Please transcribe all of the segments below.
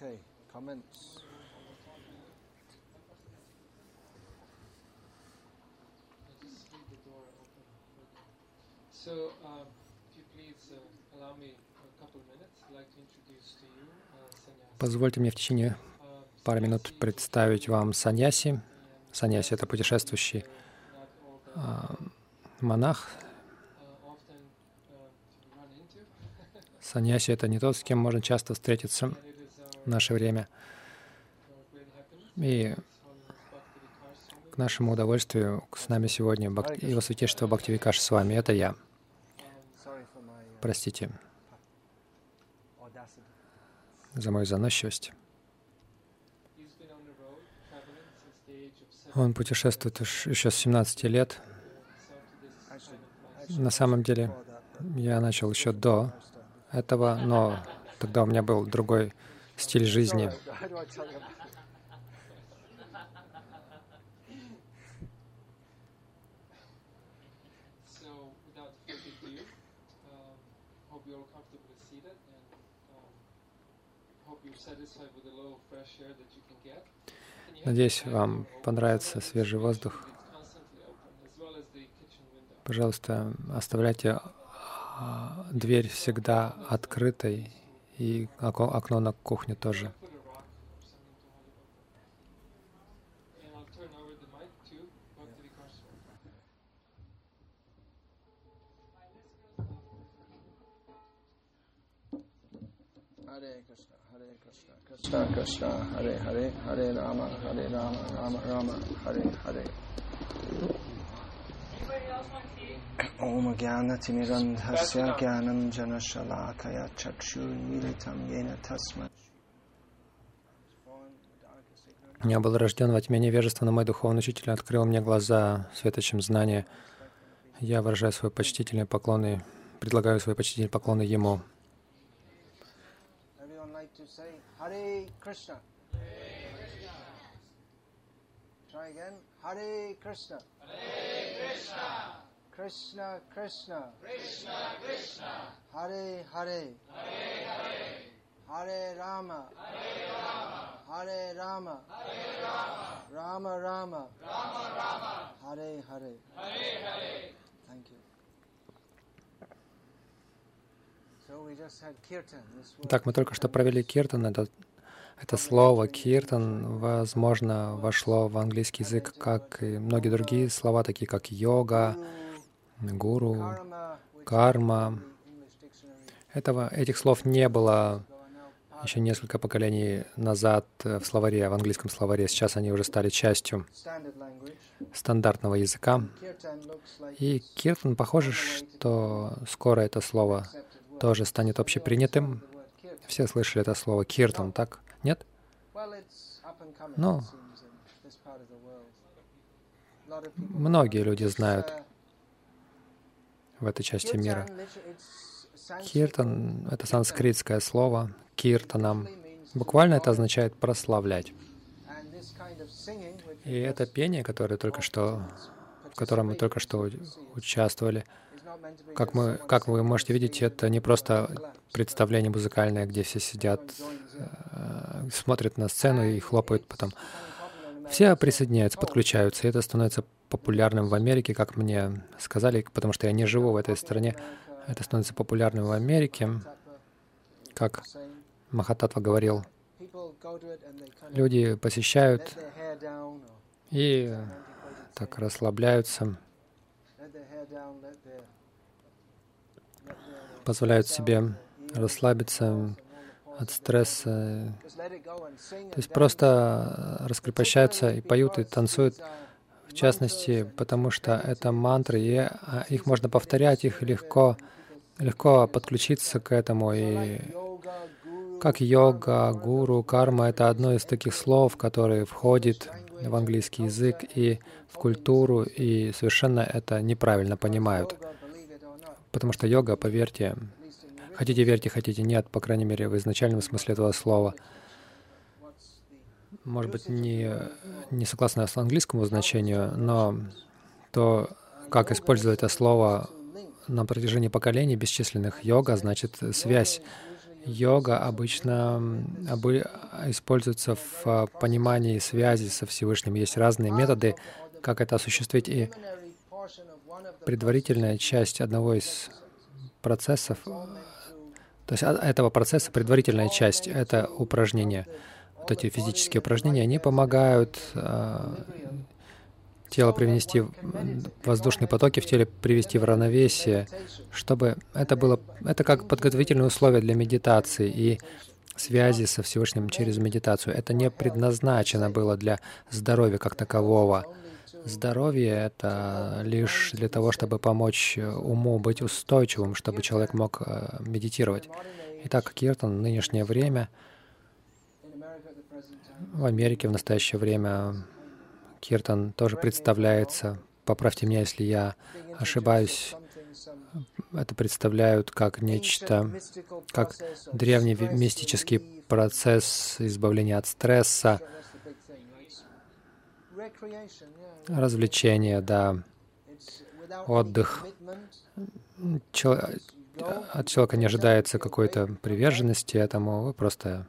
Okay, comments. So, um, if you please uh, allow me a couple minutes, I'd like to introduce to you uh, sannyasi. Позвольте мне в течение Uh, пары минут представить вам саньяси. Саньяси — это путешествующий монах. uh, uh, into, Саньяси — это не тот, с кем можно часто встретиться наше время. И к нашему удовольствию с нами сегодня Бхак- Его Святейшество Бхактивикаш с вами. Это я. Простите за мою заносчивость. Он путешествует еще с 17 lет. himself to this Actually, kind of life. actually, На самом деле, я начал еще до этого, но тогда у меня был другой стиль жизни. Um, um, Надеюсь, вам понравится свежий воздух. Пожалуйста, оставляйте а, дверь всегда открытой и окно на кухню тоже. Krishna Krishna, Hare Hare, Hare Rama, Hare Rama, Rama Rama, Hare Hare. Jnanatinirandhasya Jnanam Janashalakaya Chakshurmilitam Yena Tasmat. Я был рожден во тьме невежества, но мой духовный учитель открыл мне глаза светочем знания. Я выражаю свои почтительные поклоны, предлагаю свои почтительные поклоны Ему. Try again. Hare Krishna. Hare Krishna. Krishna Krishna. Krishna Krishna. Hare Hare. Hare Hare. Hare Rama. Hare Rama. Hare Rama. Hare Rama. Rama Rama. Rama Rama. Hare Hare. Hare Hare. Thank you. So we just had kirtan. This word Итак, мы только что провели киртан. Это, это слово киртан, возможно, вошло в английский язык, как и многие другие слова, такие как йога, гуру, карма. Этого, этих слов не было еще несколько поколений назад в словаре, в английском словаре. Сейчас они уже стали частью стандартного языка. И киртан, похоже, что скоро это слово тоже станет общепринятым. Все слышали это слово киртан, так? Нет? Ну. Многие люди знают uh, в этой части мира. Киртан — это санскритское слово. Киртанам. Буквально это означает «прославлять». И это пение, которое только что, в котором мы только что участвовали, как, мы, как вы можете видеть, это не просто представление музыкальное, где все сидят, э, смотрят на сцену и хлопают потом. Все присоединяются, подключаются, и это становится популярным в Америке, как мне сказали, потому что я не живу в этой стране. Это становится популярным в Америке, как Махататва говорил. Люди посещают и так расслабляются, позволяют себе расслабиться от стресса. То есть просто раскрепощаются и поют, и танцуют, в частности, потому что это мантры, и а, их можно повторять, их легко, легко подключиться к этому. И как йога, гуру, карма — это одно из таких слов, которые входит в английский язык и в культуру, и совершенно это неправильно понимают. Потому что йога, поверьте, хотите верьте, хотите нет, по крайней мере, в изначальном смысле этого слова, может быть, не, не согласно с английскому значению, но то, как использовать это слово на протяжении поколений бесчисленных йога, значит связь. Йога обычно обы используется в а, понимании связи со Всевышним. Есть разные методы, как это осуществить. И предварительная часть одного из процессов, то есть этого процесса предварительная часть — это упражнения. Вот эти физические упражнения, они помогают э, тело привнести, воздушные потоки в теле привести в равновесие, чтобы это было, это как подготовительное условие для медитации и связи со Всевышним через медитацию. Это не предназначено было для здоровья как такового. Здоровье — это лишь для того, чтобы помочь уму быть устойчивым, чтобы человек мог э, медитировать. Итак, Киртан нынешнее время, в Америке в настоящее время, Киртан тоже представляется, поправьте меня, если я ошибаюсь, это представляют как нечто, как древний мистический процесс избавления от стресса, развлечения, да, отдых. Чел... От человека не ожидается какой-то приверженности этому. Вы просто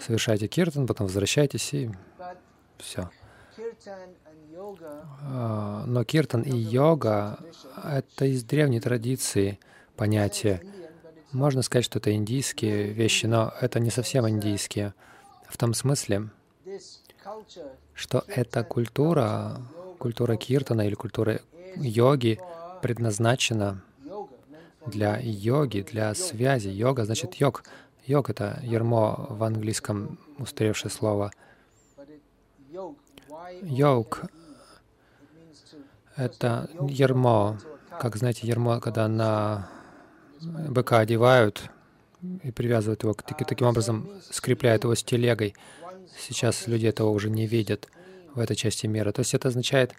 совершаете киртан, потом возвращаетесь и все. А, но киртан и йога — это из древней традиции понятия. Можно сказать, что это индийские вещи, но это не совсем индийские. В том смысле, что эта культура, культура киртана или культура йоги предназначена для йоги, для связи. Йога значит йог. Йог — это ермо в английском устаревшее слово. Йог — это ермо. Как знаете, ермо, когда на быка одевают и привязывают его, таким образом скрепляют его с телегой. Сейчас люди этого уже не видят в этой части мира. То есть это означает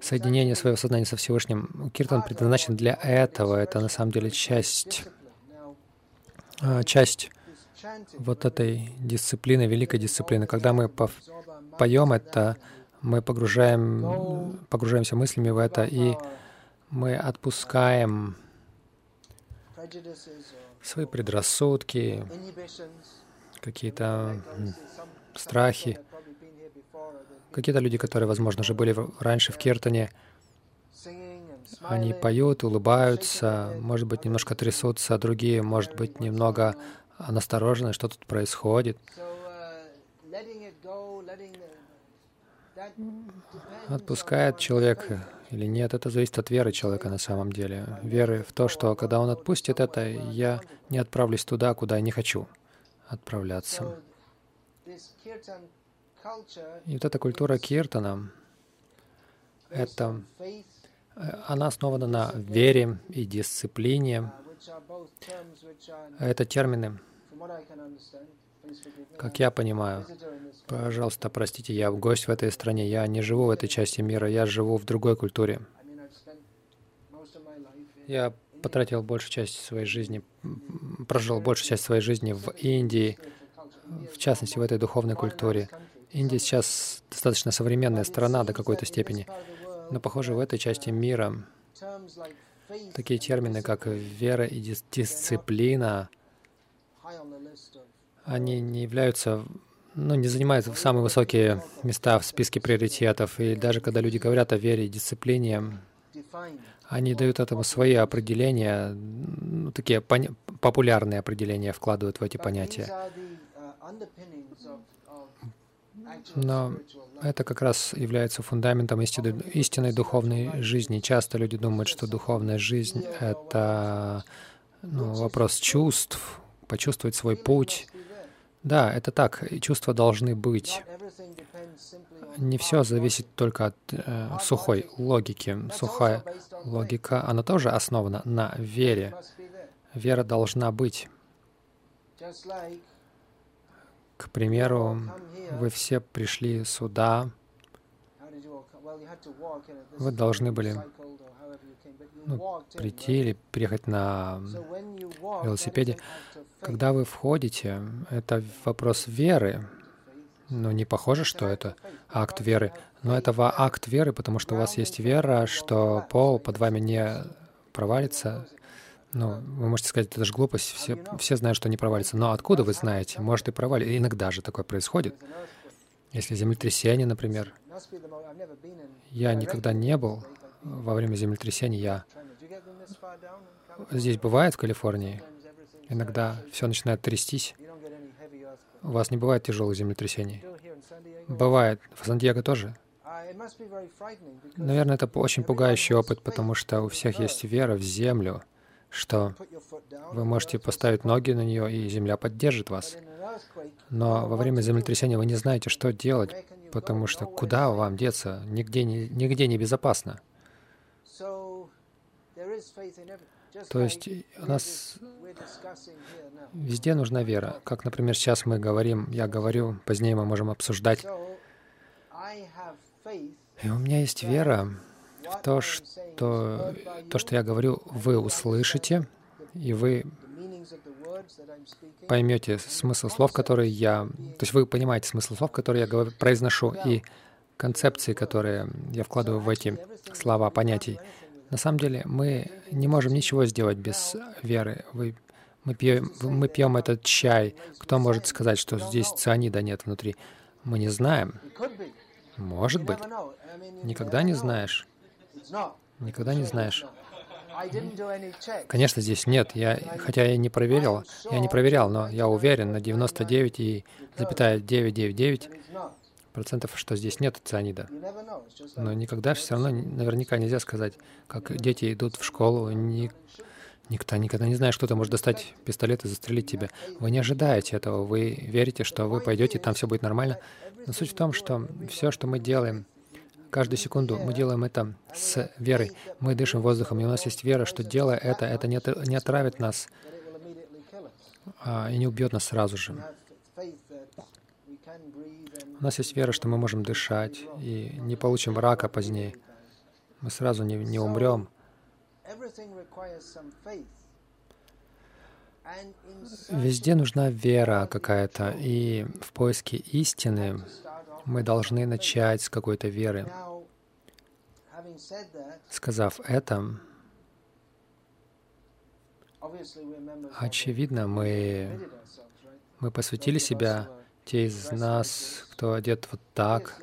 соединение своего сознания со Всевышним. Киртан предназначен для этого. Это на самом деле часть, а, часть вот этой дисциплины, великой дисциплины. Когда мы поем это, мы погружаем, погружаемся мыслями в это, и мы отпускаем свои предрассудки, какие-то страхи. Какие-то люди, которые, возможно, уже были раньше в Киртане, они поют, улыбаются, может быть, немножко трясутся, а другие, может быть, немного насторожены, что тут происходит. Отпускает человек или нет, это зависит от веры человека на самом деле. Веры в то, что когда он отпустит это, я не отправлюсь туда, куда я не хочу отправляться. И вот эта культура киртана, это, э, она основана на вере и дисциплине. Это термины, как я понимаю. Пожалуйста, простите, я гость в этой стране, я не живу в этой части мира, я живу в другой культуре. Я потратил большую часть своей жизни, прожил большую часть своей жизни в Индии, в частности, в этой духовной культуре. Индия сейчас достаточно современная страна до какой-то степени, но, похоже, в этой части мира такие термины, как вера и дис дисциплина, они не являются, ну, не занимают самые высокие места в списке приоритетов. И даже когда люди говорят о вере и дисциплине, они дают этому свои определения, ну, такие популярные определения вкладывают в эти понятия. Но это как раз является фундаментом истинной, истинной духовной жизни. Часто люди думают, что духовная жизнь — это ну, вопрос чувств, почувствовать свой путь. Да, это так, и чувства должны быть. Не все зависит только от э, сухой логики. Сухая логика, она тоже основана на вере. Вера должна быть. К примеру, вы все пришли сюда, вы должны были ну, прийти или приехать на велосипеде. Когда вы входите, это вопрос веры. Но не похоже, что это акт веры. Но это акт веры, потому что у вас есть вера, что пол под вами не провалится. Ну, вы можете сказать, это же глупость, все, все знают, что не провалится. Но откуда вы знаете? Может и провалится. Иногда же такое происходит. Если землетрясение, например. Я никогда не был во время землетрясения. Я здесь бывает в Калифорнии. Иногда все начинает трястись. У вас не бывает тяжелых землетрясений? Бывает. В Сан-Диего тоже? Наверное, это очень пугающий опыт, потому что у всех есть вера в землю, что вы можете поставить ноги на нее, и земля поддержит вас. Но во время землетрясения вы не знаете, что делать, потому что куда вам деться? Нигде не, нигде не безопасно. То есть у нас везде нужна вера. Как, например, сейчас мы говорим, я говорю, позднее мы можем обсуждать. И у меня есть вера в то, что то, что я говорю, вы услышите, и вы поймете смысл слов, которые я... То есть вы понимаете смысл слов, которые я говорю, произношу, и концепции, которые я вкладываю в эти слова, понятий. На самом деле мы не можем ничего сделать без веры. Вы, мы, пьем, мы пьем этот чай. Кто может сказать, что здесь цианида нет внутри? Мы не знаем. Может быть. Никогда не знаешь. Никогда не знаешь. Конечно, здесь нет. Я, хотя я не проверил, я не проверял, но я уверен на 99,999 процентов, что здесь нет цианида. Но никогда все равно наверняка нельзя сказать, как дети идут в школу, ни, никто никогда не знает, что ты может достать пистолет и застрелить тебя. Вы не ожидаете этого, вы верите, что вы пойдете, там все будет нормально. Но суть в том, что все, что мы делаем, каждую секунду мы делаем это с верой. Мы дышим воздухом, и у нас есть вера, что делая это, это не, не отравит нас а, и не убьет нас сразу же. У нас есть вера, что мы можем дышать и не получим рака позднее. Мы сразу не, не умрем. Везде нужна вера какая-то, и в поиске истины мы должны начать с какой-то веры. Сказав это, очевидно, мы, мы посвятили себя те из нас, кто одет вот так,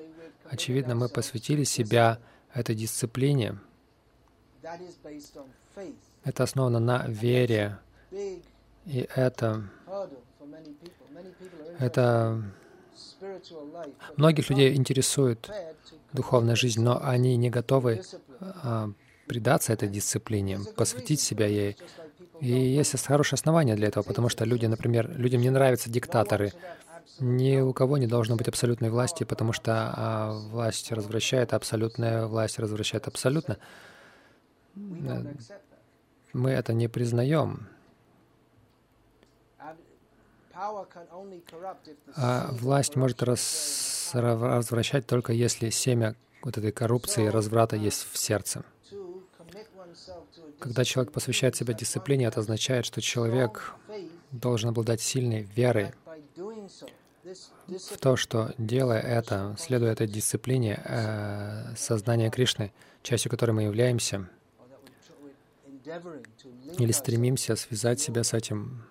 очевидно, мы посвятили себя этой дисциплине. Это основано на вере. И это, это многих людей интересует духовная жизнь, но они не готовы а, предаться этой дисциплине, посвятить себя ей. И есть хорошее основание для этого, потому что люди, например, людям не нравятся диктаторы, ни у кого не должно быть абсолютной власти, потому что а, власть развращает, абсолютная власть развращает абсолютно. Мы это не признаем. А власть может раз, развращать только если семя вот этой коррупции и разврата есть в сердце. Когда человек посвящает себя дисциплине, это означает, что человек должен обладать сильной верой, в то, что делая это, следуя этой дисциплине э, сознания Кришны, частью которой мы являемся, или стремимся связать себя с этим,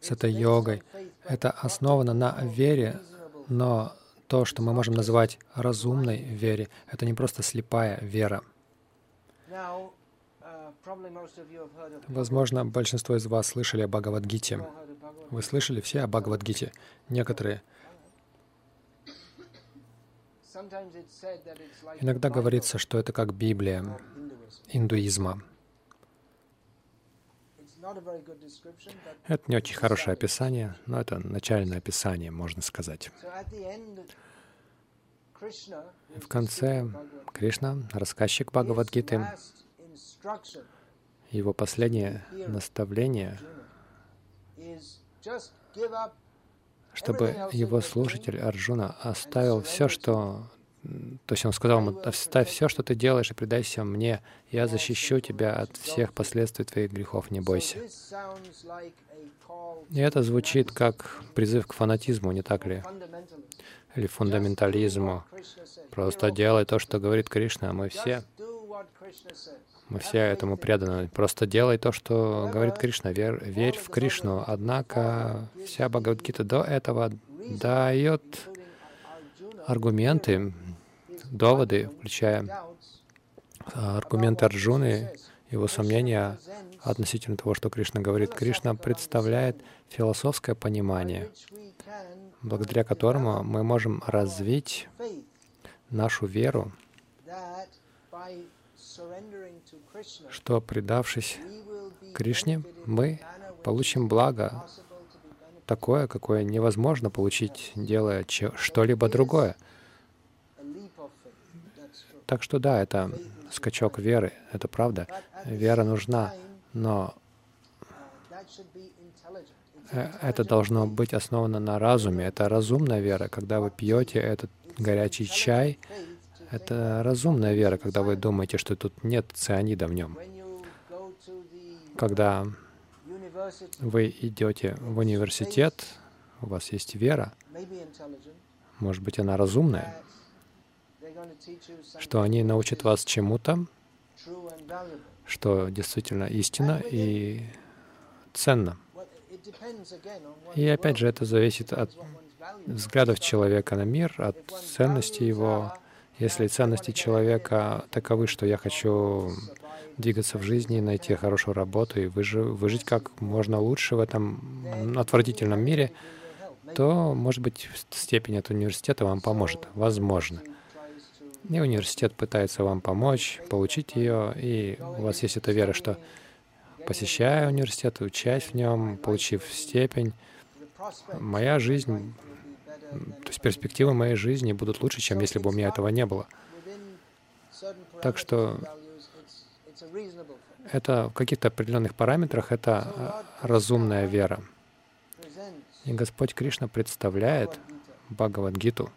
с этой йогой, это основано на вере, но то, что мы можем называть разумной вере, это не просто слепая вера. Возможно, большинство из вас слышали о Бхагавадгите. Вы слышали все о Бхагавадгите? Некоторые. Иногда говорится, что это как Библия индуизма. Это не очень хорошее описание, но это начальное описание, можно сказать. В конце Кришна, рассказчик Бхагавадгиты, его последнее наставление чтобы его слушатель Арджуна оставил все, что... То есть он сказал ему, оставь все, что ты делаешь, и предайся мне. Я защищу тебя от всех последствий твоих грехов, не бойся. И это звучит как призыв к фанатизму, не так ли? Или фундаментализму. Просто делай то, что говорит Кришна, а мы все Мы все этому преданы. Просто делай то, что говорит Кришна. Верь, верь в Кришну. Однако вся Бхагавадгита до этого дает аргументы, доводы, включая а, аргументы Арджуны, его сомнения относительно того, что Кришна говорит. Кришна представляет философское понимание, благодаря которому мы можем развить нашу веру, что, предавшись Кришне, мы получим благо такое, какое невозможно получить, делая что-либо другое. Так что да, это скачок веры, это правда. Вера нужна, но э, это должно быть основано на разуме. Это разумная вера. Когда вы пьете этот горячий чай, это разумная вера, когда вы думаете, что тут нет цианида в нем. Когда вы идете в университет, у вас есть вера, может быть, она разумная, что они научат вас чему-то, что действительно истина и ценно. И опять же, это зависит от взглядов человека на мир, от ценности его. Если ценности человека таковы, что я хочу двигаться в жизни, найти хорошую работу и выжить, как можно лучше в этом отвратительном мире, то, может быть, степень от университета вам поможет. Возможно. И университет пытается вам помочь, получить ее, и у вас есть эта вера, что посещая университет, учась в нем, получив степень, моя жизнь, то есть перспективы моей жизни будут лучше, чем если бы у меня этого не было. Так что это в каких-то определенных параметрах это разумная вера. И Господь Кришна представляет Бхагавадгиту,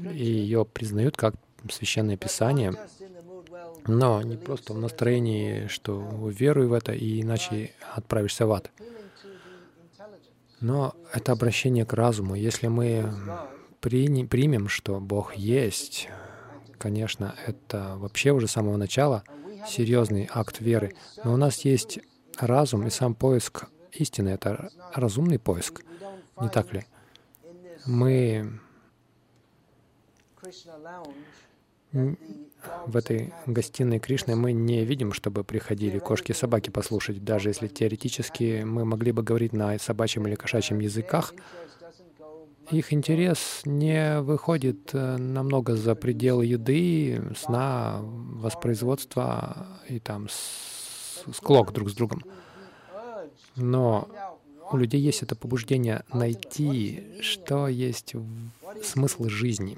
и ее признают как священное писание, но не просто в настроении, что веруй в это, и иначе отправишься в ад. Но это обращение к разуму. Если мы примем, что Бог есть, конечно, это вообще уже с самого начала серьезный акт веры. Но у нас есть разум, и сам поиск истины — это разумный поиск, не так ли? Мы в этой гостиной Кришны мы не видим, чтобы приходили кошки и собаки послушать. Даже если теоретически мы могли бы говорить на собачьем или кошачьем языках, их интерес не выходит э, намного за пределы еды, сна, воспроизводства и там склок друг с другом. Но у людей есть это побуждение найти, что есть смысл жизни.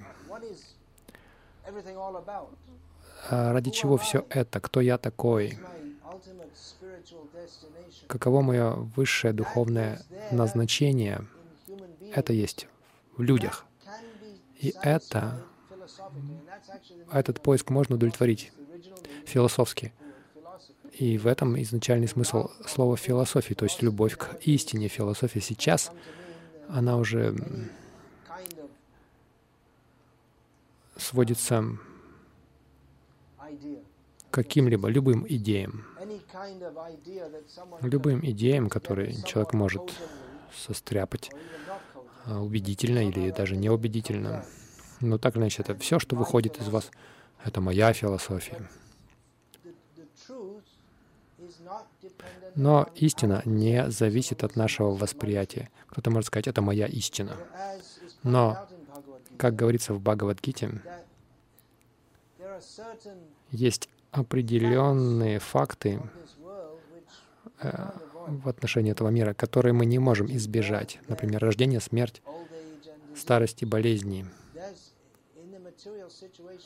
А ради чего все это? Кто я такой? Каково мое высшее духовное назначение? Это есть в людях. И это, этот поиск можно удовлетворить философски. И в этом изначальный смысл слова философии, то есть любовь к истине. Философия сейчас, она уже сводится к каким-либо, любым идеям. Любым идеям, которые человек может состряпать а, убедительно или даже неубедительно. Но так или иначе, это все, что выходит из вас, это моя философия. Но истина не зависит от нашего восприятия. Кто-то может сказать, это моя истина. Но как говорится в Бхагавадгите, есть определенные факты э, в отношении этого мира, которые мы не можем избежать. Например, рождение, смерть, старость и болезни.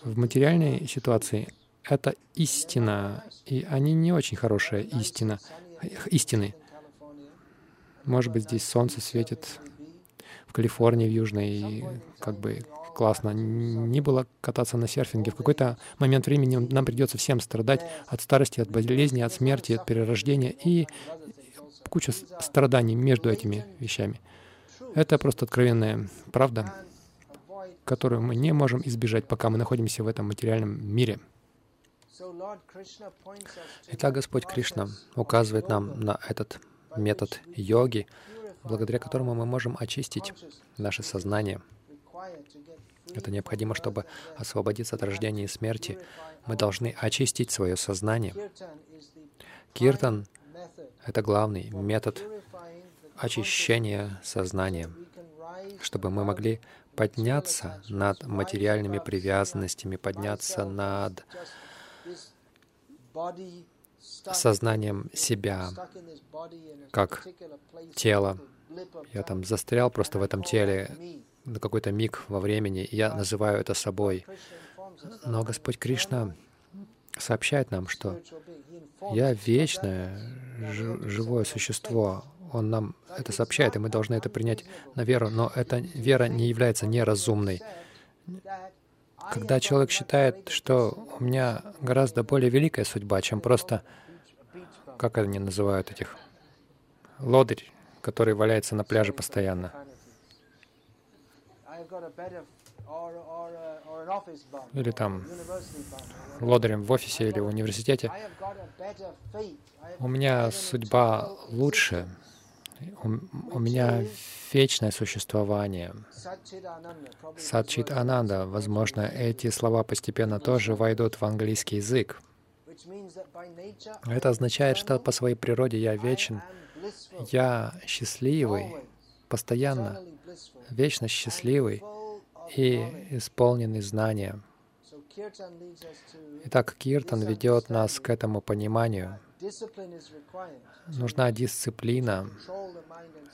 В материальной ситуации это истина, и они не очень хорошая истина, истины. Может быть, здесь солнце светит, в Калифорнии, в Южной, и как бы классно не было кататься на серфинге. В какой-то момент времени нам придется всем страдать от старости, от болезни, от смерти, от перерождения и куча страданий между этими вещами. Это просто откровенная правда, которую мы не можем избежать, пока мы находимся в этом материальном мире. Итак, Господь Кришна указывает нам на этот метод йоги, благодаря которому мы можем очистить наше сознание. Это необходимо, чтобы освободиться от рождения и смерти. Мы должны очистить свое сознание. Киртан — это главный метод очищения сознания, чтобы мы могли подняться над материальными привязанностями, подняться над сознанием себя, как тело. Я там застрял просто в этом теле на какой-то миг во времени, и я называю это собой. Но Господь Кришна сообщает нам, что я вечное, живое существо. Он нам это сообщает, и мы должны это принять на веру. Но эта вера не является неразумной. Когда человек считает, что у меня гораздо более великая судьба, чем просто, как они называют этих, лодырь, который валяется на пляже постоянно. Или там лодырем в офисе или в университете. У меня судьба лучше, у, у меня вечное существование. Садчит Ананда. Возможно, эти слова постепенно тоже войдут в английский язык. Это означает, что по своей природе я вечен. Я счастливый, постоянно, вечно счастливый и исполненный знания. Итак, Киртан ведет нас к этому пониманию. Нужна дисциплина,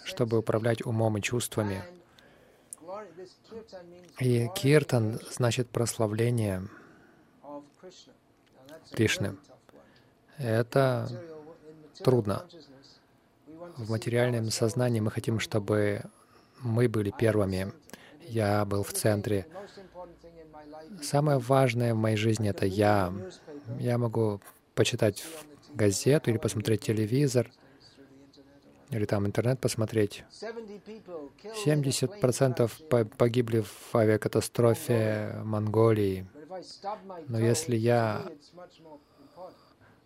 чтобы управлять умом и чувствами. И киртан значит прославление Кришны. Это трудно. В материальном сознании мы хотим, чтобы мы были первыми. Я был в центре. Самое важное в моей жизни — это я. Я могу почитать газету или посмотреть телевизор, или там интернет посмотреть. 70% погибли в авиакатастрофе Монголии. Но если я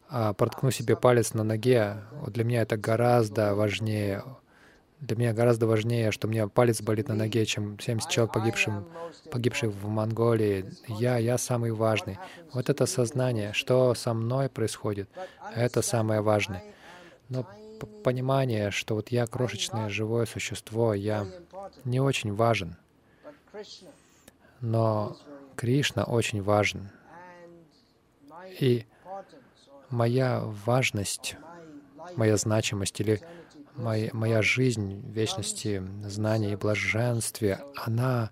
а, проткну себе палец на ноге, для меня это гораздо важнее. Для меня гораздо важнее, что у меня палец болит на ноге, чем 70 человек, погибшим, погибших в Монголии. Я, я самый важный. Вот это сознание, что со мной происходит, это самое важное. Но понимание, что вот я крошечное живое существо, я не очень важен. Но Кришна очень важен. И моя важность, моя значимость или моя, моя жизнь вечности, знания и блаженстве, она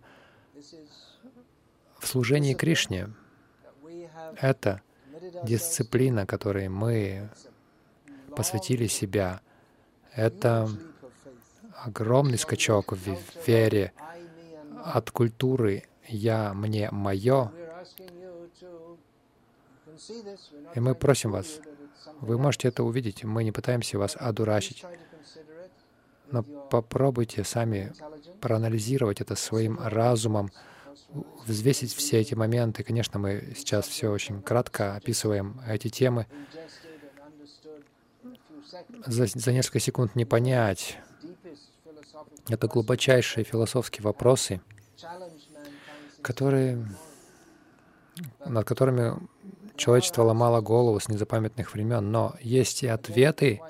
в служении Кришне. Это дисциплина, которой мы посвятили себя. Это огромный скачок в вере от культуры «я, мне, мое». И мы просим вас, вы можете это увидеть, мы не пытаемся вас одурачить, но попробуйте сами проанализировать это своим разумом, взвесить все эти моменты. Конечно, мы сейчас все очень кратко описываем эти темы, за, за несколько секунд не понять. Это глубочайшие философские вопросы, которые, над которыми человечество ломало голову с незапамятных времен. Но есть и ответы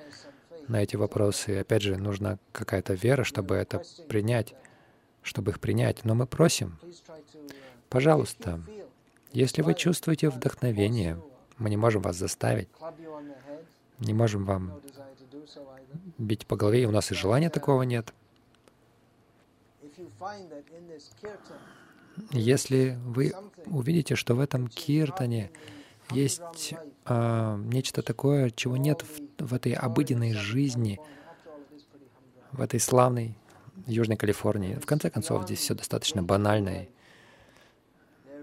на эти вопросы. И опять же, нужна какая-то вера, чтобы это принять, чтобы их принять. Но мы просим, пожалуйста, если вы чувствуете вдохновение, мы не можем вас заставить, не можем вам бить по голове, и у нас и желания такого нет. Если вы увидите, что в этом киртане есть а, нечто такое, чего нет в, в этой обыденной жизни, в этой славной Южной Калифорнии. В конце концов, здесь все достаточно банально,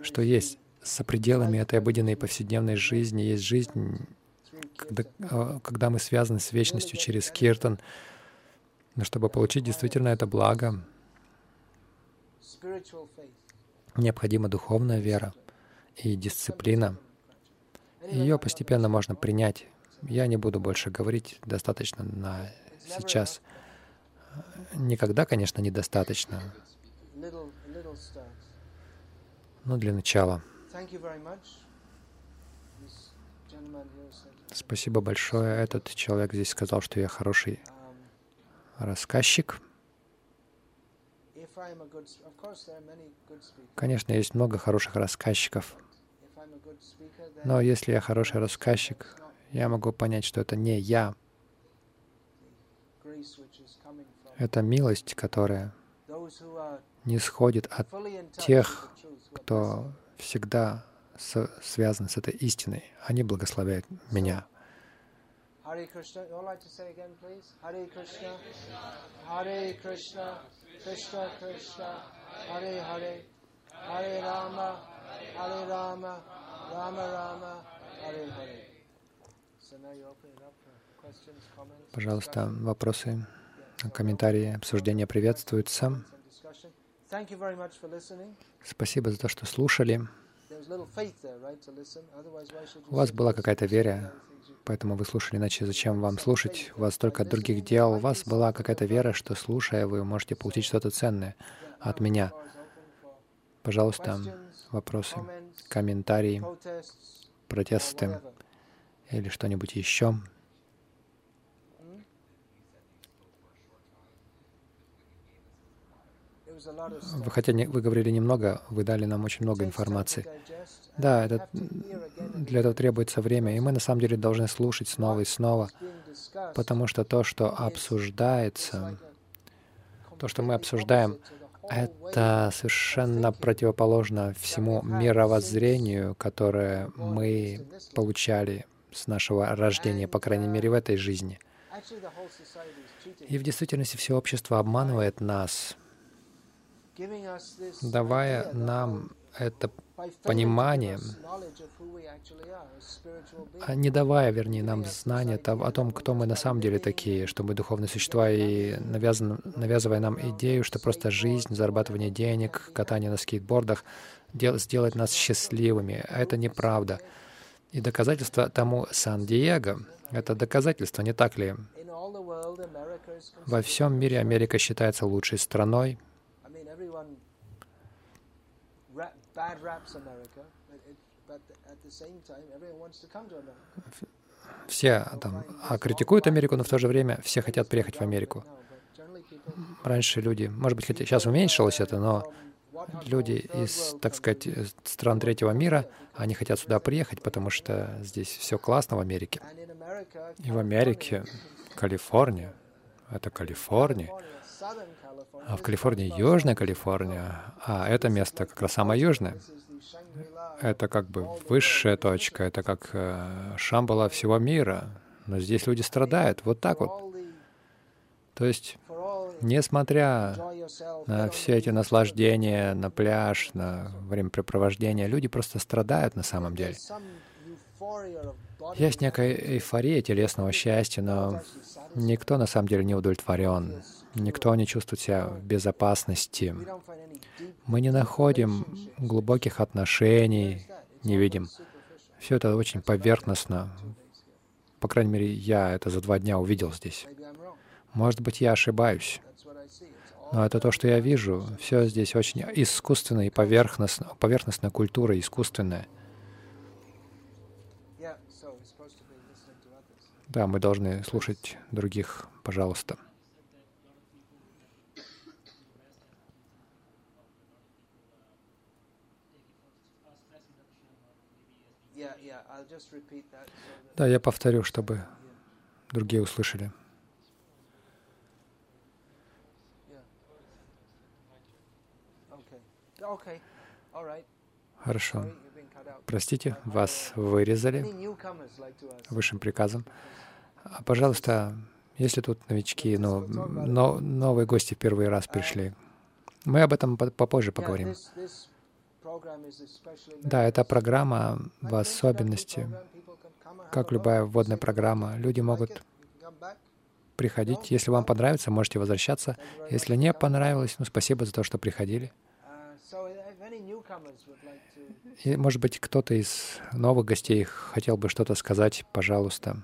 что есть за пределами этой обыденной повседневной жизни, есть жизнь когда, а, когда мы связаны с вечностью через киртан, но чтобы получить действительно это благо, необходима духовная вера и дисциплина. Ее постепенно можно принять. Я не буду больше говорить, достаточно на сейчас. Никогда, конечно, недостаточно, но для начала. Спасибо большое. Этот человек здесь сказал, что я хороший рассказчик. Конечно, есть много хороших рассказчиков. Но если я хороший рассказчик, я могу понять, что это не я. Это милость, которая не сходит от тех, кто всегда с- связан с этой истиной. Они благословляют меня. Hare Krishna. You all like to say again, please? Hare Krishna. Hare Krishna. Krishna Krishna. Hare Hare. Hare Rama. Hare Rama. Rama Rama. Hare Hare. Пожалуйста, вопросы, комментарии, обсуждения приветствуются. Спасибо за то, что слушали. У вас была какая-то вера, поэтому вы слушали, иначе зачем вам слушать? У вас столько других дел. У вас была какая-то вера, что слушая, вы можете получить что-то ценное от меня. Пожалуйста, вопросы, комментарии, протесты или что-нибудь еще. Вы, хотя не- вы говорили немного, вы дали нам очень много информации. Да, это, для этого требуется время, и мы на самом деле должны слушать снова и снова, потому что то, что обсуждается, то, что мы обсуждаем, это совершенно противоположно всему мировоззрению, которое мы получали с нашего рождения, по крайней мере, в этой жизни. И в действительности все общество обманывает нас, давая нам это понимание, а не давая, вернее, нам знания о том, кто мы на самом деле такие, что мы духовные существа, и навязан- навязывая нам идею, что просто жизнь, зарабатывание денег, катание на скейтбордах дел- сделает нас счастливыми. А это неправда. И доказательство тому Сан-Диего — это доказательство, не так ли? Во всем мире Америка считается лучшей страной. Bad raps America, but, it, but at the same time, everyone wants to come to America. Все там а, критикуют Америку, но в то же время все хотят приехать в Америку. Раньше люди, может быть, хотя сейчас уменьшилось это, но are люди из, так сказать, стран третьего мира, они хотят сюда приехать, потому что здесь все классно в Америке. И в Америке, Калифорния, это Калифорния, А в Калифорнии Южная Калифорния, а это место как раз самое южное. Это как бы высшая точка, это как э, Шамбала всего мира. Но здесь люди страдают, вот так вот. То есть, несмотря на все эти наслаждения, на пляж, на времяпрепровождение, люди просто страдают на самом деле. Есть некая эйфория телесного счастья, но никто на самом деле не удовлетворен. Никто не чувствует себя в безопасности. Мы не находим глубоких отношений, не видим. Все это очень поверхностно. По крайней мере, я это за два дня увидел здесь. Может быть, я ошибаюсь, но это то, что я вижу. Все здесь очень искусственно и поверхностно. Поверхностная культура искусственная. yeah. So we're supposed to be listening to others. Да, мы должны слушать других, пожалуйста. Да, я повторю, чтобы другие услышали. Хорошо. Простите, вас вырезали высшим приказом. А, Пожалуйста, если тут новички, ну, но, новые гости в первый раз пришли, мы об этом по- попозже поговорим. Да, эта программа в особенности, как любая вводная программа. Люди могут приходить. Если вам понравится, можете возвращаться. Если не понравилось, ну, спасибо за то, что приходили. Uh, И, может быть, кто-то из новых гостей хотел бы что-то сказать, пожалуйста.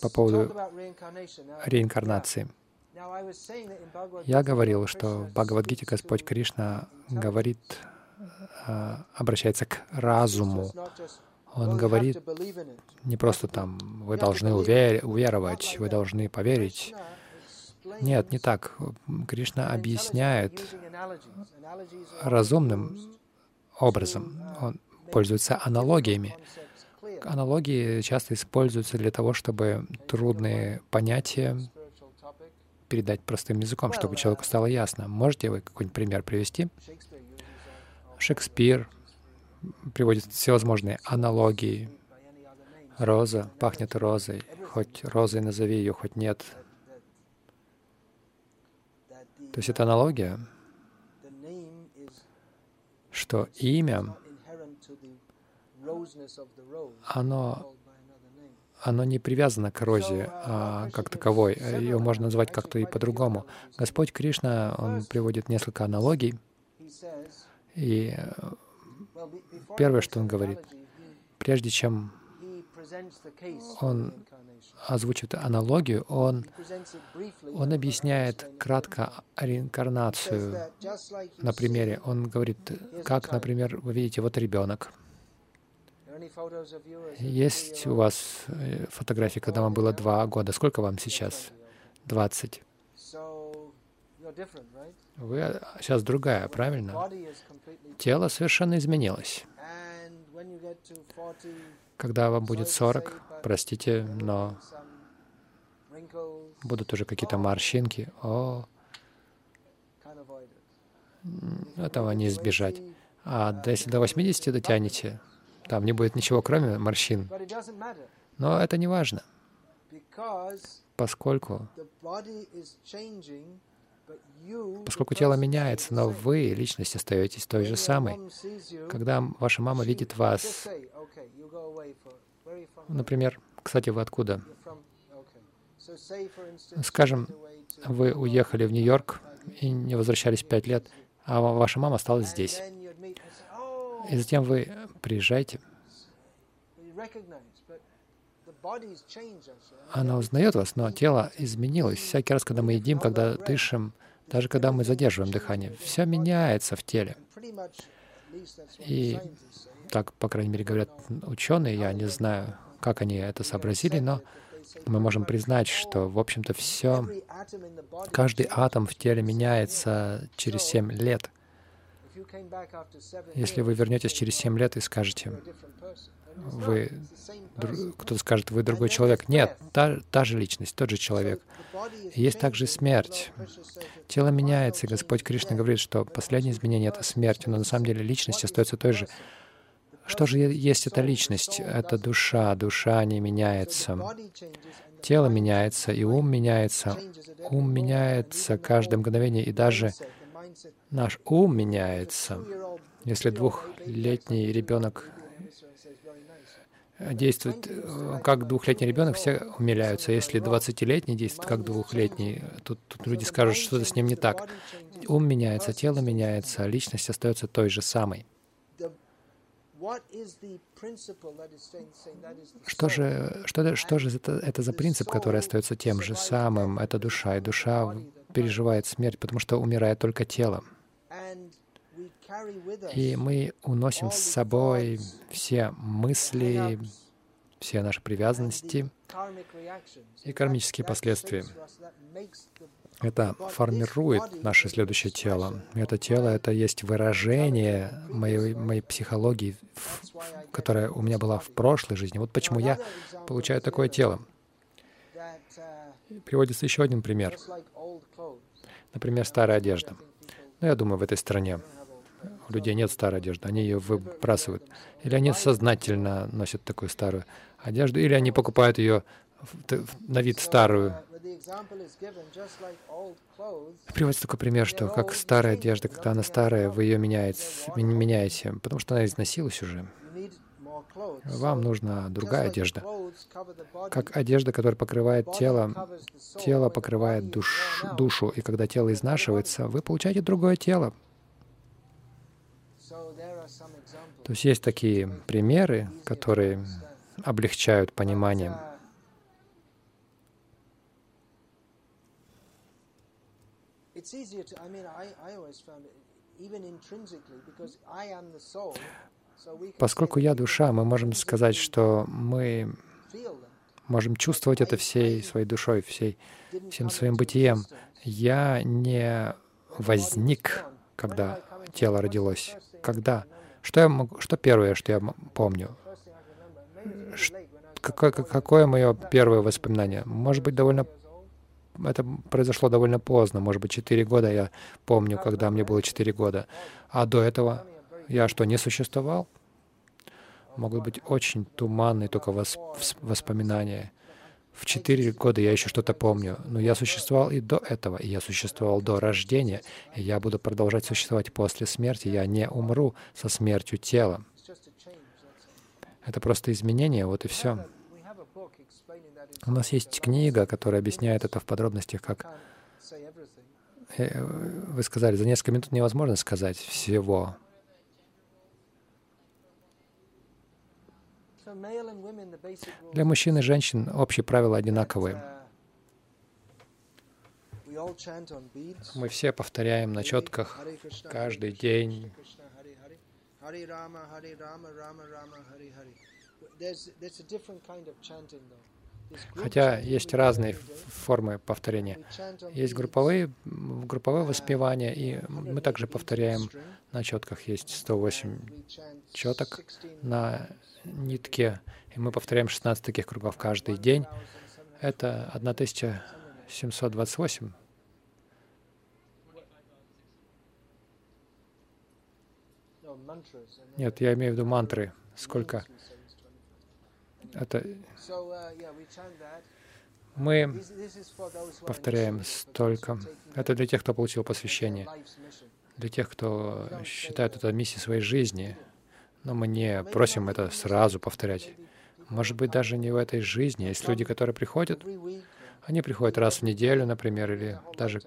По поводу реинкарнации. Я говорил, что в Бхагавадгите Господь Кришна говорит, а, обращается к разуму. Он говорит не просто там, вы должны увер уверовать, вы должны поверить. Нет, не так. Кришна объясняет разумным образом. Он пользуется аналогиями. Аналогии часто используются для того, чтобы трудные понятия передать простым языком, чтобы человеку стало ясно. Можете вы какой-нибудь пример привести? Шекспир приводит всевозможные аналогии. Роза пахнет розой, хоть розой назови ее, хоть нет. То есть это аналогия, что имя, оно оно не привязано к розе а, как таковой. Ее можно назвать как-то и по-другому. Господь Кришна, Он приводит несколько аналогий. И э, первое, что Он говорит, прежде чем Он озвучивает аналогию, Он, он объясняет кратко реинкарнацию на примере. Он говорит, как, например, вы видите, вот ребенок — есть у вас э, фотографии, когда вам было два года? Сколько вам сейчас? Двадцать. Вы сейчас другая, правильно? Тело совершенно изменилось. Когда вам будет 40, простите, но будут уже какие-то морщинки. О, этого не избежать. А если до 80 дотянете, там не будет ничего, кроме морщин. Но это не важно, поскольку, поскольку тело меняется, но вы, личность, остаетесь той же самой. Когда ваша мама видит вас, например, кстати, вы откуда? Скажем, вы уехали в Нью-Йорк и не возвращались пять лет, а ваша мама осталась здесь. И затем вы приезжаете. Она узнает вас, но тело изменилось. Всякий раз, когда мы едим, когда дышим, даже когда мы задерживаем дыхание, все меняется в теле. И так, по крайней мере, говорят ученые, я не знаю, как они это сообразили, но мы можем признать, что, в общем-то, все, каждый атом в теле меняется через семь лет. Если вы вернетесь через семь лет и скажете, вы, кто-то скажет, вы другой человек. Нет, та, та же личность, тот же человек. есть также смерть. Тело меняется, и Господь Кришна говорит, что последнее изменение — это смерть, но на самом деле личность остается той же. Что же есть эта личность? Это душа. Душа не меняется. Тело меняется, и ум меняется. Ум меняется каждое мгновение, и даже наш ум меняется. Если двухлетний ребенок действует э, как двухлетний ребенок, все умиляются. Если 20-летний действует как двухлетний, тут, тут люди скажут, что-то с ним не так. Ум меняется, тело меняется, личность остается той же самой. Что же, что, что же это, это за принцип, который остается тем же самым? Это душа, и душа переживает смерть, потому что умирает только тело. И мы уносим с собой все мысли, все наши привязанности и кармические последствия. Это формирует наше следующее тело. Это тело — это есть выражение моей, моей психологии, которая у меня была в прошлой жизни. Вот почему я получаю такое тело. Приводится еще один пример. Например, старая одежда. Ну, я думаю, в этой стране у людей нет старой одежды, они ее выбрасывают. Или они сознательно носят такую старую одежду, или они покупают ее на вид старую. Приводится такой пример, что как старая одежда, когда она старая, вы ее меняете, меняете, потому что она износилась уже. Вам нужна другая одежда. Как одежда, которая покрывает тело, тело покрывает душ, душу, и когда тело изнашивается, вы получаете другое тело. То есть есть такие примеры, которые облегчают понимание. Поскольку я душа, мы можем сказать, что мы можем чувствовать это всей своей душой, всей, всем своим бытием. Я не возник, когда тело родилось. Когда? Что, я могу, что первое, что я помню? Какое, какое мое первое воспоминание? Может быть, довольно это произошло довольно поздно, может быть, 4 года я помню, когда мне было 4 года. А до этого я что, не существовал? Могут быть очень туманные только воспоминания. В четыре года я еще что-то помню, но я существовал и до этого, и я существовал до рождения, и я буду продолжать существовать после смерти. Я не умру со смертью тела. Это просто изменение, вот и все. У нас есть книга, которая объясняет это в подробностях, как э, вы сказали, за несколько минут невозможно сказать всего. Для мужчин и женщин общие правила одинаковые. Мы все повторяем на четках каждый день. Хотя есть разные формы повторения. Есть групповые, групповое воспевание, и мы также повторяем на четках. Есть 108 четок на нитке, и мы повторяем 16 таких кругов каждый день. Это 1728. Нет, я имею в виду мантры. Сколько? Это мы повторяем столько. Это для тех, кто получил посвящение, для тех, кто считает это миссией своей жизни. Но мы не просим это сразу повторять. Может быть, даже не в этой жизни. Есть люди, которые приходят, они приходят раз в неделю, например, или даже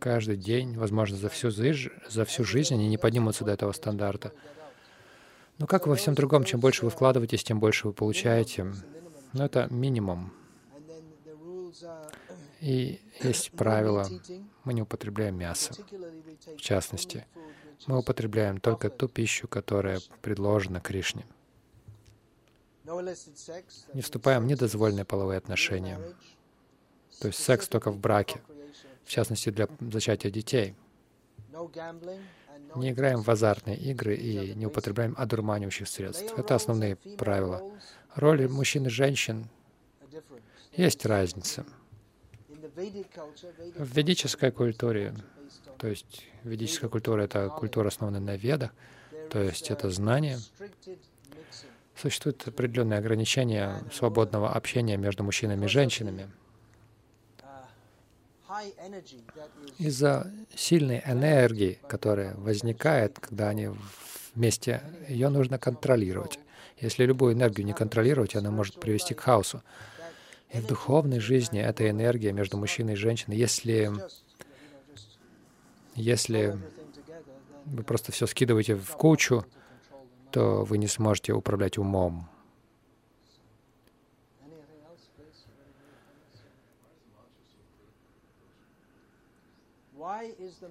каждый день, возможно, за всю, за всю жизнь они не поднимутся до этого стандарта. Но как и во всем другом, чем больше вы вкладываетесь, тем больше вы получаете. Но это минимум. И есть правило. Мы не употребляем мясо. В частности, мы употребляем только ту пищу, которая предложена Кришне. Не вступаем в недозволенные половые отношения. То есть секс только в браке, в частности для зачатия детей. Не играем в азартные игры и не употребляем одурманивающих средств. Это основные правила. Роли мужчин и женщин есть разница. В ведической культуре, то есть ведическая культура — это культура, основанная на ведах, то есть это знание, существуют определенные ограничения свободного общения между мужчинами и женщинами. Из-за сильной энергии, которая возникает, когда они вместе, ее нужно контролировать. Если любую энергию не контролировать, она может привести к хаосу. И в духовной жизни эта энергия между мужчиной и женщиной, если, если вы просто все скидываете в кучу, то вы не сможете управлять умом.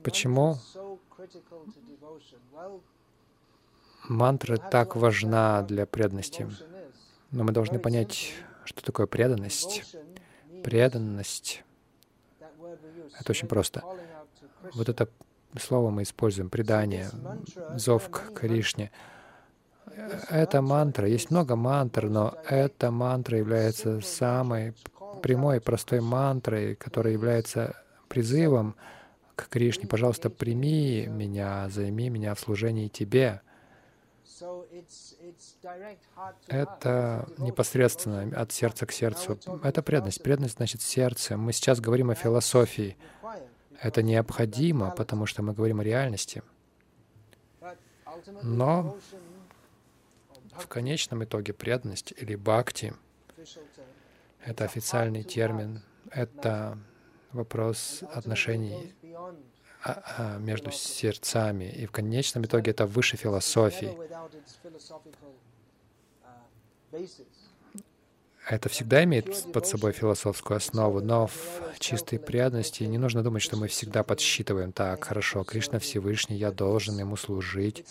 Почему мантра так важна для преданности? Но мы должны понять, что такое преданность. Преданность — это очень просто. Вот это слово мы используем, предание, зов к Кришне. Эта мантра, есть много мантр, но эта мантра является самой прямой, простой мантрой, которая является призывом к Кришне. Пожалуйста, прими меня, займи меня в служении Тебе. Это непосредственно от сердца к сердцу. Это преданность. Преданность значит сердце. Мы сейчас говорим о философии. Это необходимо, потому что мы говорим о реальности. Но В конечном итоге преданность или бхакти — это официальный термин, это вопрос отношений а, а, между сердцами. И в конечном итоге это выше философии. Это всегда имеет под собой философскую основу, но в чистой преданности не нужно думать, что мы всегда подсчитываем. Так, хорошо, Кришна Всевышний, я должен ему служить.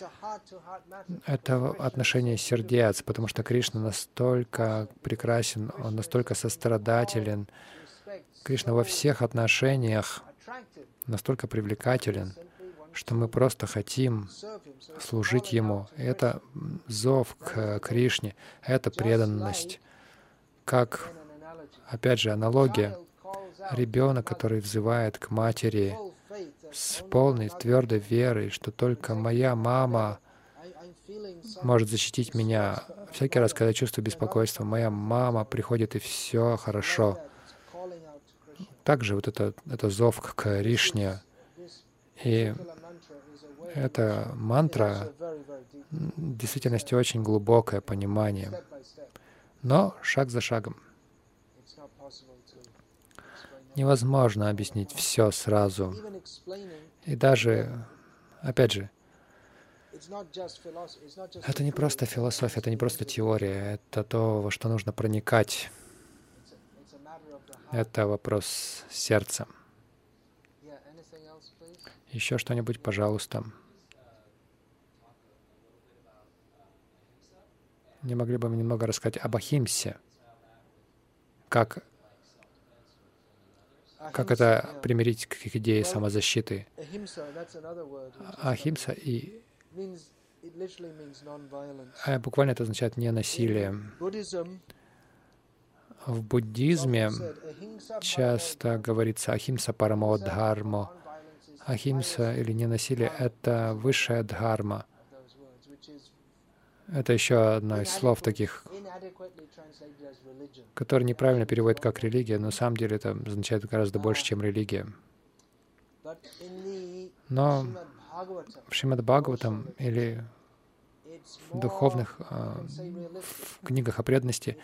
Это отношение сердец, потому что Кришна настолько прекрасен, он настолько сострадателен. Кришна во всех отношениях настолько привлекателен, что мы просто хотим служить Ему. Это зов к Кришне, это преданность. Как, опять же, аналогия. Ребенок, который взывает к матери с полной твердой верой, что только моя мама может защитить меня. Всякий раз, когда я чувствую беспокойство, моя мама приходит, и все хорошо. Также вот это, это зов к Кришне. И эта мантра в действительности очень глубокое понимание. Но шаг за шагом. Невозможно объяснить все сразу. И даже, опять же, это не просто философия, это не просто теория, это то, во что нужно проникать. Это вопрос сердца. Еще что-нибудь, пожалуйста. Не могли бы мы немного рассказать об Ахимсе? Как, как это примирить к идее самозащиты? Ахимса и а буквально это означает не насилие. В буддизме часто говорится ахимса парамодхармо. Ахимса или ненасилие — это высшая дхарма. Это еще одно из слов таких, которые неправильно переводят как религия, но на самом деле это означает гораздо больше, чем религия. Но в Шримад Бхагаватам или в духовных э, в книгах о преданности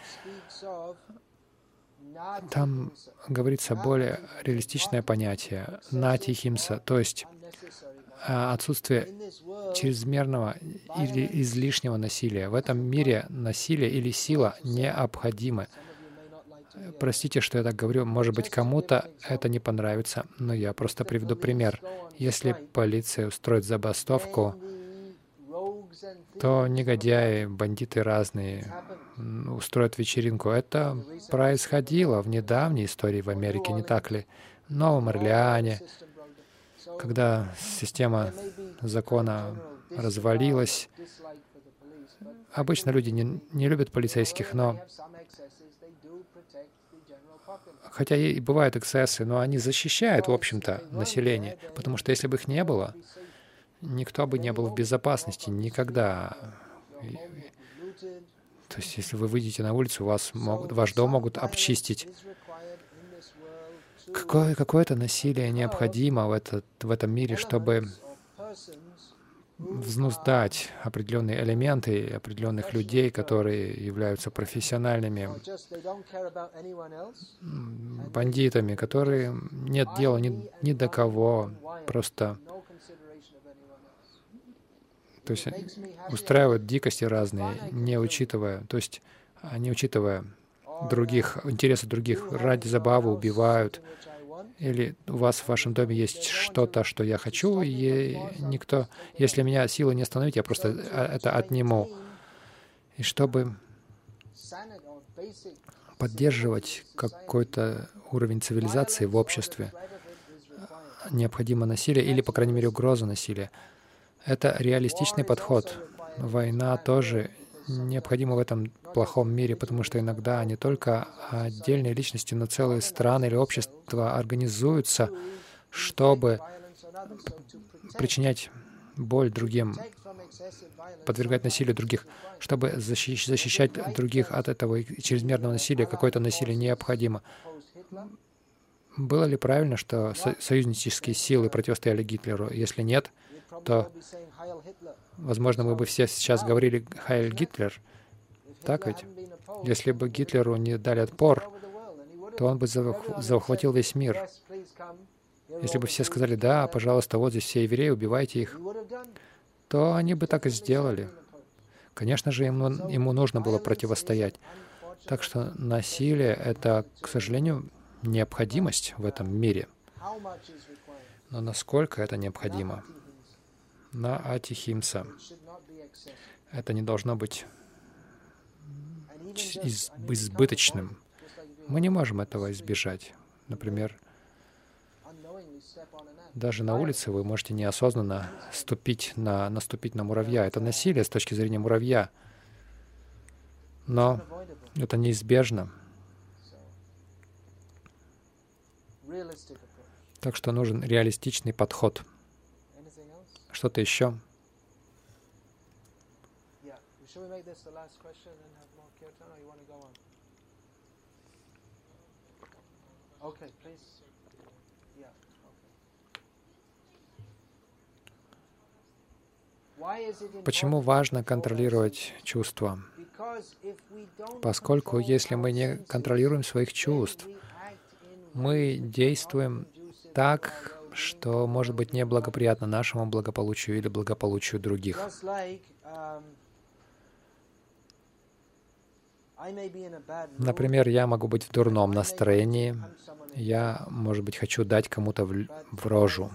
там говорится более реалистичное понятие натихимса, то есть а, отсутствие чрезмерного или излишнего насилия. В этом мире насилие или сила необходимы. Простите, что я так говорю, может быть, кому-то это не понравится, но я просто приведу пример. Если полиция устроит забастовку, то негодяи, бандиты разные устроят вечеринку. Это происходило в недавней истории в Америке, не так ли? В Новом Орлеане, когда система закона развалилась. Обычно люди не, не любят полицейских, но хотя и бывают эксцессы, но они защищают, в общем-то, население, потому что если бы их не было, никто бы не был в безопасности никогда. То есть, если вы выйдете на улицу, вас могут, ваш дом могут обчистить. Какое, какое-то насилие необходимо в, этот, в этом мире, чтобы взнуздать определенные элементы определенных людей, которые являются профессиональными бандитами, которые нет дела ни, ни до кого, просто то есть устраивают дикости разные, не учитывая, то есть не учитывая других, интересы других, ради забавы убивают, или у вас в вашем доме есть что-то, что я хочу, и никто, если меня силы не остановить, я просто а, это отниму. И чтобы поддерживать какой-то уровень цивилизации в обществе, необходимо насилие или, по крайней мере, угроза насилия. Это реалистичный подход. Война тоже необходима в этом плохом мире, потому что иногда не только отдельные личности, но целые страны или общества организуются, чтобы причинять боль другим, подвергать насилию других, чтобы защищать других от этого чрезмерного насилия. Какое-то насилие необходимо. было ли правильно, что со- союзнические силы противостояли Гитлеру? Если нет, то, возможно, мы бы все сейчас говорили «Хайль Гитлер». Так ведь? Если бы Гитлеру не дали отпор, то он бы захв- захватил весь мир. Если бы все сказали «Да, пожалуйста, вот здесь все евреи, убивайте их», то они бы так и сделали. Конечно же, ему, ему нужно было противостоять. Так что насилие — это, к сожалению, необходимость в этом мире. Но насколько это необходимо? На Атихимса. Это не должно быть избыточным. Мы не можем этого избежать. Например, даже на улице вы можете неосознанно ступить на, наступить на муравья. Это насилие с точки зрения муравья. Но это неизбежно. Так что нужен реалистичный подход. Что-то еще? Okay, please. Yeah. Почему важно контролировать чувства? Поскольку если мы не контролируем своих чувств, мы действуем так, что может быть неблагоприятно нашему благополучию или благополучию других. Um, Например, я могу быть в дурном настроении, я, может быть, хочу дать кому-то в, в рожу.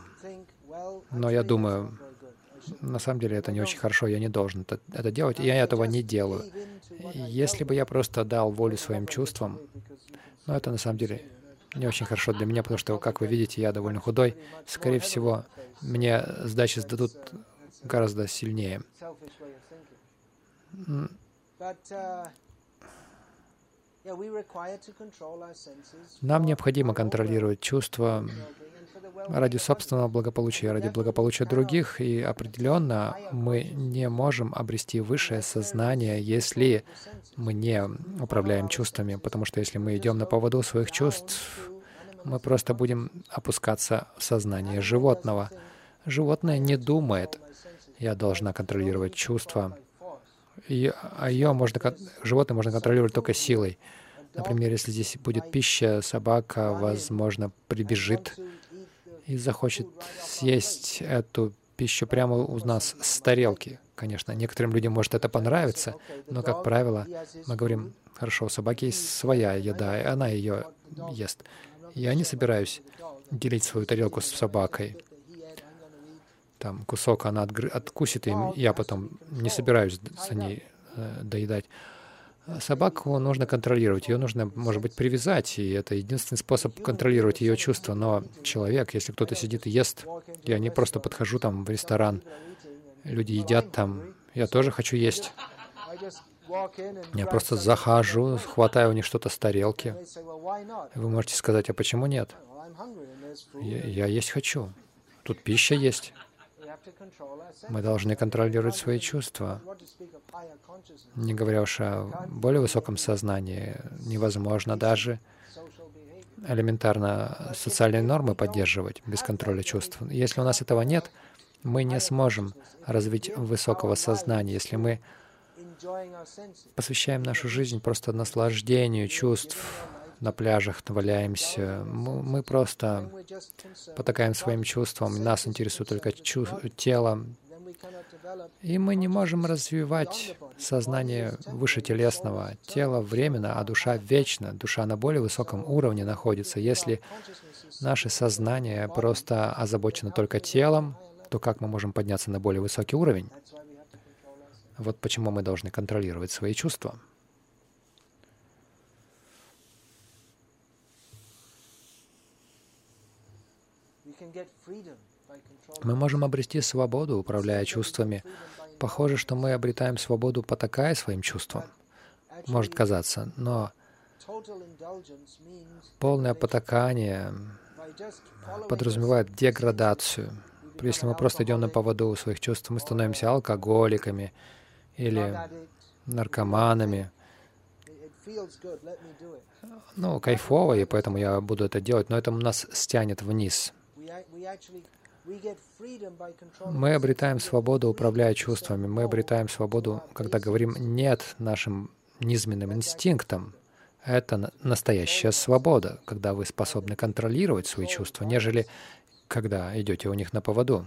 Но я думаю, На самом деле это не очень хорошо, я не должен это, это делать, и я этого не делаю. Если бы я просто дал волю своим чувствам, но это на самом деле не очень хорошо для меня, потому что, как вы видите, я довольно худой. Скорее всего, мне сдачи сдадут гораздо сильнее. Нам необходимо контролировать чувства ради собственного благополучия, ради благополучия других, и определенно мы не можем обрести высшее сознание, если мы не управляем чувствами, потому что если мы идем на поводу своих чувств, мы просто будем опускаться в сознание животного. Животное не думает, я должна контролировать чувства, а ее можно, животное можно контролировать только силой. Например, если здесь будет пища, собака, возможно, прибежит и захочет съесть эту пищу прямо у нас с тарелки. Конечно, некоторым людям может это понравиться, но, как правило, мы говорим, хорошо, у собаки есть своя еда, и она ее ест. Я не собираюсь делить свою тарелку с собакой. Там кусок она откусит, и я потом не собираюсь за ней э, доедать. Собаку нужно контролировать, ее нужно, может быть, привязать, и это единственный способ контролировать ее чувства. Но человек, если кто-то сидит и ест, я не просто подхожу там в ресторан, люди едят там, я тоже хочу есть. Я просто захожу, хватаю у них что-то с тарелки. Вы можете сказать, а почему нет? Я, я есть хочу. Тут пища есть. Мы должны контролировать свои чувства. Не говоря уж о более высоком сознании, невозможно даже элементарно социальные нормы поддерживать без контроля чувств. Если у нас этого нет, мы не сможем развить высокого сознания. Если мы посвящаем нашу жизнь просто наслаждению чувств, на пляжах валяемся, мы просто потакаем своим чувствам, нас интересует только чу- тело, и мы не можем развивать сознание выше телесного. Тело временно, а душа вечна. Душа на более высоком уровне находится. Если наше сознание просто озабочено только телом, то как мы можем подняться на более высокий уровень? Вот почему мы должны контролировать свои чувства. Мы можем обрести свободу, управляя чувствами. Похоже, что мы обретаем свободу, потакая своим чувствам. Может казаться, но полное потакание подразумевает деградацию. Если мы просто идем на поводу у своих чувств, мы становимся алкоголиками или наркоманами. ну, кайфово, и поэтому я буду это делать, но это нас стянет вниз. Мы обретаем свободу, управляя чувствами. Мы обретаем свободу, когда говорим. «нет» нашим низменным инстинктам. Это на- настоящая свобода, когда вы способны контролировать свои чувства, нежели когда идете у них на поводу.